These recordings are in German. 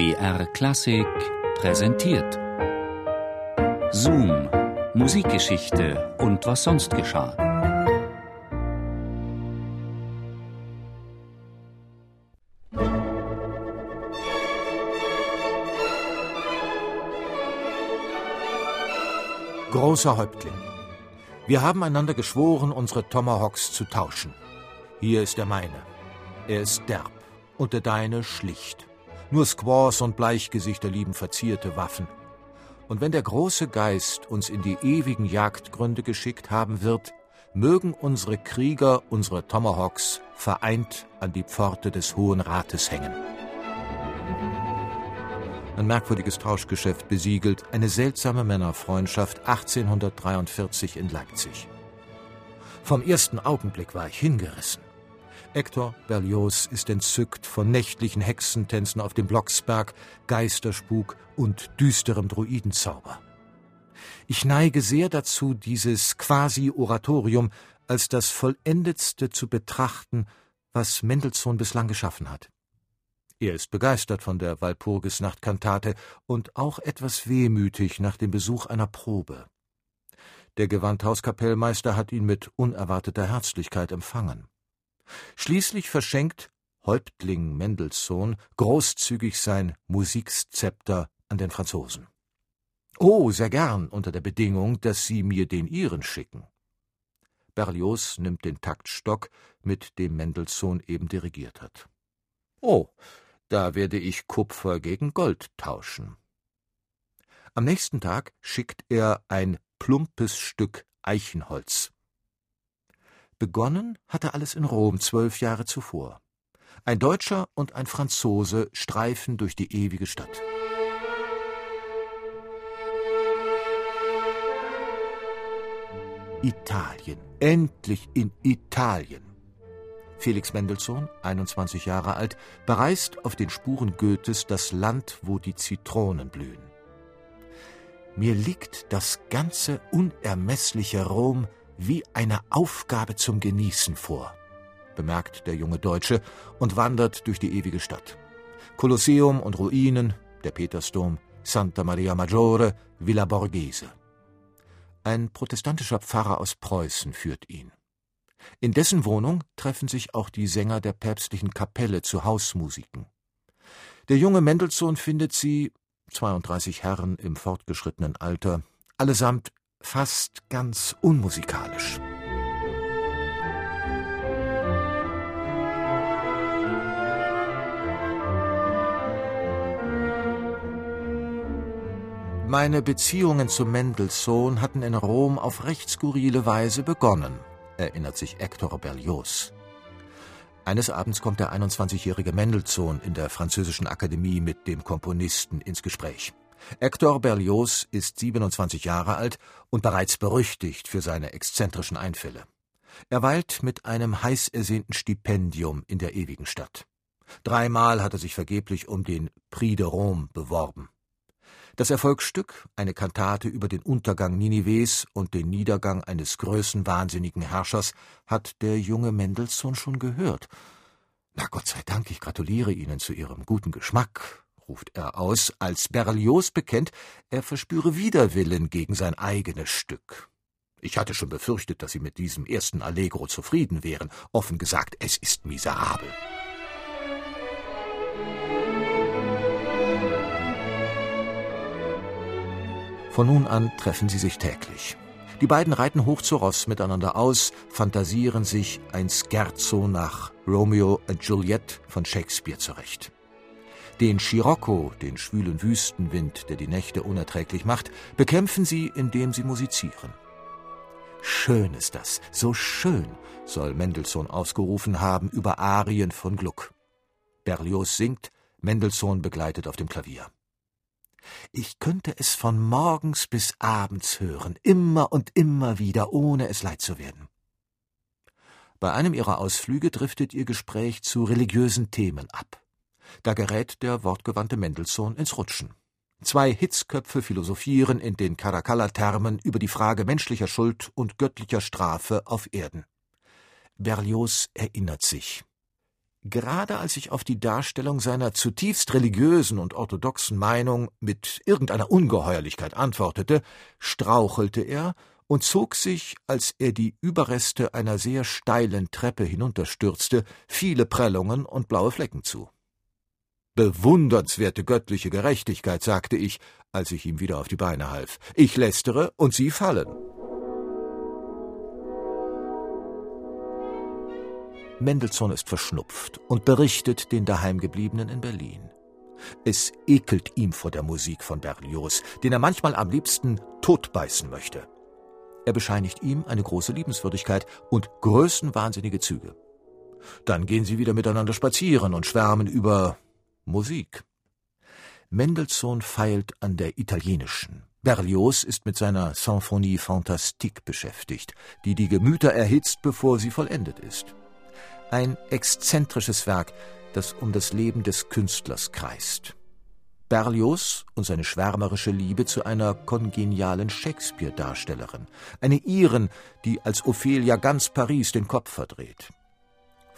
BR Klassik präsentiert. Zoom, Musikgeschichte und was sonst geschah. Großer Häuptling, wir haben einander geschworen, unsere Tomahawks zu tauschen. Hier ist der meine. Er ist derb und der deine schlicht. Nur Squaws und Bleichgesichter lieben verzierte Waffen. Und wenn der große Geist uns in die ewigen Jagdgründe geschickt haben wird, mögen unsere Krieger, unsere Tomahawks, vereint an die Pforte des Hohen Rates hängen. Ein merkwürdiges Tauschgeschäft besiegelt eine seltsame Männerfreundschaft 1843 in Leipzig. Vom ersten Augenblick war ich hingerissen. Hector Berlioz ist entzückt von nächtlichen Hexentänzen auf dem Blocksberg, Geisterspuk und düsterem Druidenzauber. Ich neige sehr dazu, dieses Quasi-Oratorium als das vollendetste zu betrachten, was Mendelssohn bislang geschaffen hat. Er ist begeistert von der Walpurgisnachtkantate und auch etwas wehmütig nach dem Besuch einer Probe. Der Gewandhauskapellmeister hat ihn mit unerwarteter Herzlichkeit empfangen. Schließlich verschenkt Häuptling Mendelssohn großzügig sein Musikszepter an den Franzosen. Oh, sehr gern, unter der Bedingung, dass Sie mir den Ihren schicken. Berlioz nimmt den Taktstock, mit dem Mendelssohn eben dirigiert hat. Oh, da werde ich Kupfer gegen Gold tauschen. Am nächsten Tag schickt er ein plumpes Stück Eichenholz. Begonnen hatte alles in Rom zwölf Jahre zuvor. Ein Deutscher und ein Franzose streifen durch die ewige Stadt. Italien, endlich in Italien. Felix Mendelssohn, 21 Jahre alt, bereist auf den Spuren Goethes das Land, wo die Zitronen blühen. Mir liegt das ganze unermessliche Rom wie eine Aufgabe zum Genießen vor, bemerkt der junge Deutsche und wandert durch die ewige Stadt. Kolosseum und Ruinen, der Petersdom, Santa Maria Maggiore, Villa Borghese. Ein protestantischer Pfarrer aus Preußen führt ihn. In dessen Wohnung treffen sich auch die Sänger der päpstlichen Kapelle zu Hausmusiken. Der junge Mendelssohn findet sie, 32 Herren im fortgeschrittenen Alter, allesamt fast ganz unmusikalisch. Meine Beziehungen zu Mendelssohn hatten in Rom auf recht skurrile Weise begonnen, erinnert sich Hector Berlioz. Eines Abends kommt der 21-jährige Mendelssohn in der Französischen Akademie mit dem Komponisten ins Gespräch. Hector Berlioz ist 27 Jahre alt und bereits berüchtigt für seine exzentrischen Einfälle. Er weilt mit einem heiß ersehnten Stipendium in der ewigen Stadt. Dreimal hat er sich vergeblich um den Prix de Rome beworben. Das Erfolgsstück, eine Kantate über den Untergang Ninives und den Niedergang eines größenwahnsinnigen Herrschers, hat der junge Mendelssohn schon gehört. Na Gott sei Dank, ich gratuliere Ihnen zu Ihrem guten Geschmack, ruft er aus, als Berlioz bekennt, er verspüre Widerwillen gegen sein eigenes Stück. Ich hatte schon befürchtet, dass Sie mit diesem ersten Allegro zufrieden wären. Offen gesagt, es ist miserabel. Von nun an treffen sie sich täglich. Die beiden reiten hoch zu Ross miteinander aus, fantasieren sich ein Scherzo nach Romeo und Juliette von Shakespeare zurecht. Den Scirocco, den schwülen Wüstenwind, der die Nächte unerträglich macht, bekämpfen sie, indem sie musizieren. Schön ist das, so schön, soll Mendelssohn ausgerufen haben über Arien von Gluck. Berlioz singt, Mendelssohn begleitet auf dem Klavier. Ich könnte es von morgens bis abends hören, immer und immer wieder, ohne es leid zu werden. Bei einem ihrer Ausflüge driftet ihr Gespräch zu religiösen Themen ab. Da gerät der wortgewandte Mendelssohn ins Rutschen. Zwei Hitzköpfe philosophieren in den Caracalla-Thermen über die Frage menschlicher Schuld und göttlicher Strafe auf Erden. Berlioz erinnert sich. Gerade als ich auf die Darstellung seiner zutiefst religiösen und orthodoxen Meinung mit irgendeiner Ungeheuerlichkeit antwortete, strauchelte er und zog sich, als er die Überreste einer sehr steilen Treppe hinunterstürzte, viele Prellungen und blaue Flecken zu. Bewundernswerte göttliche Gerechtigkeit, sagte ich, als ich ihm wieder auf die Beine half. Ich lästere und Sie fallen. Mendelssohn ist verschnupft und berichtet den Daheimgebliebenen in Berlin. Es ekelt ihm vor der Musik von Berlioz, den er manchmal am liebsten totbeißen möchte. Er bescheinigt ihm eine große Liebenswürdigkeit und größenwahnsinnige Züge. Dann gehen sie wieder miteinander spazieren und schwärmen über Musik. Mendelssohn feilt an der italienischen. Berlioz ist mit seiner Symphonie Fantastique beschäftigt, die die Gemüter erhitzt, bevor sie vollendet ist. Ein exzentrisches Werk, das um das Leben des Künstlers kreist. Berlioz und seine schwärmerische Liebe zu einer kongenialen Shakespeare-Darstellerin, eine Iren, die als Ophelia ganz Paris den Kopf verdreht.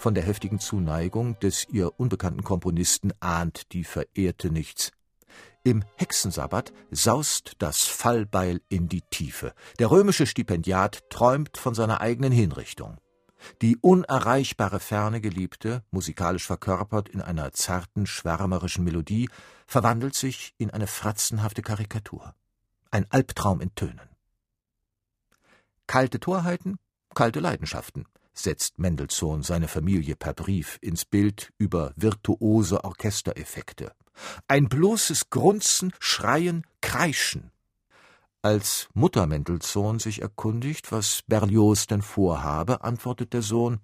Von der heftigen Zuneigung des ihr unbekannten Komponisten ahnt die Verehrte nichts. Im Hexensabbat saust das Fallbeil in die Tiefe. Der römische Stipendiat träumt von seiner eigenen Hinrichtung. Die unerreichbare ferne Geliebte, musikalisch verkörpert in einer zarten, schwärmerischen Melodie, verwandelt sich in eine fratzenhafte Karikatur. Ein Albtraum in Tönen. Kalte Torheiten, kalte Leidenschaften, setzt Mendelssohn seine Familie per Brief ins Bild über virtuose Orchestereffekte. Ein bloßes Grunzen, Schreien, Kreischen, als Mutter Mendelssohn sich erkundigt, was Berlioz denn vorhabe, antwortet der Sohn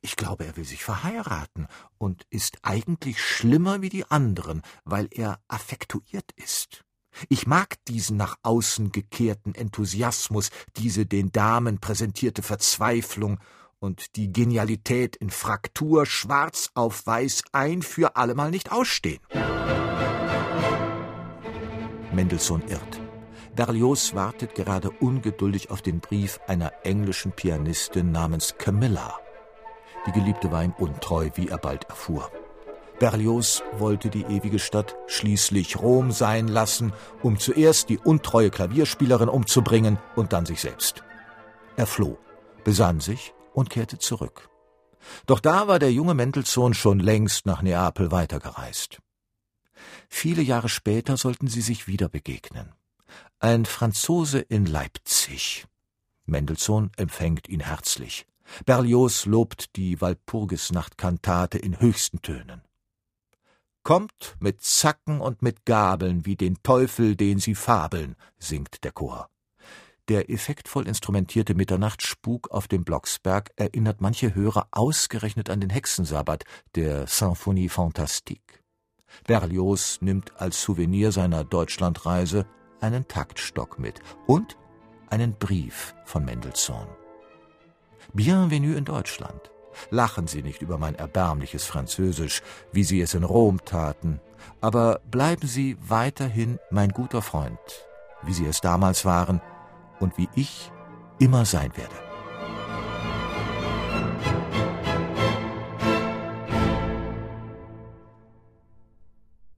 Ich glaube, er will sich verheiraten und ist eigentlich schlimmer wie die anderen, weil er affektuiert ist. Ich mag diesen nach außen gekehrten Enthusiasmus, diese den Damen präsentierte Verzweiflung und die Genialität in Fraktur schwarz auf weiß ein für allemal nicht ausstehen. Mendelssohn irrt. Berlioz wartet gerade ungeduldig auf den Brief einer englischen Pianistin namens Camilla. Die Geliebte war ihm untreu, wie er bald erfuhr. Berlioz wollte die ewige Stadt schließlich Rom sein lassen, um zuerst die untreue Klavierspielerin umzubringen und dann sich selbst. Er floh, besann sich und kehrte zurück. Doch da war der junge Mendelssohn schon längst nach Neapel weitergereist. Viele Jahre später sollten sie sich wieder begegnen. Ein Franzose in Leipzig. Mendelssohn empfängt ihn herzlich. Berlioz lobt die Walpurgisnachtkantate in höchsten Tönen. Kommt mit Zacken und mit Gabeln wie den Teufel, den sie fabeln, singt der Chor. Der effektvoll instrumentierte Mitternachtsspuk auf dem Blocksberg erinnert manche Hörer ausgerechnet an den Hexensabbat der Symphonie Fantastique. Berlioz nimmt als Souvenir seiner Deutschlandreise einen Taktstock mit und einen Brief von Mendelssohn. Bienvenue in Deutschland. Lachen Sie nicht über mein erbärmliches Französisch, wie Sie es in Rom taten, aber bleiben Sie weiterhin mein guter Freund, wie Sie es damals waren und wie ich immer sein werde.